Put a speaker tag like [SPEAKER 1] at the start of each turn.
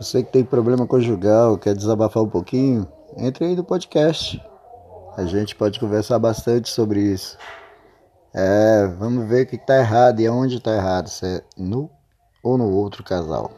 [SPEAKER 1] Você que tem problema conjugal, quer desabafar um pouquinho, entre aí no podcast. A gente pode conversar bastante sobre isso. É, vamos ver o que está errado e aonde está errado, se é no ou no outro casal.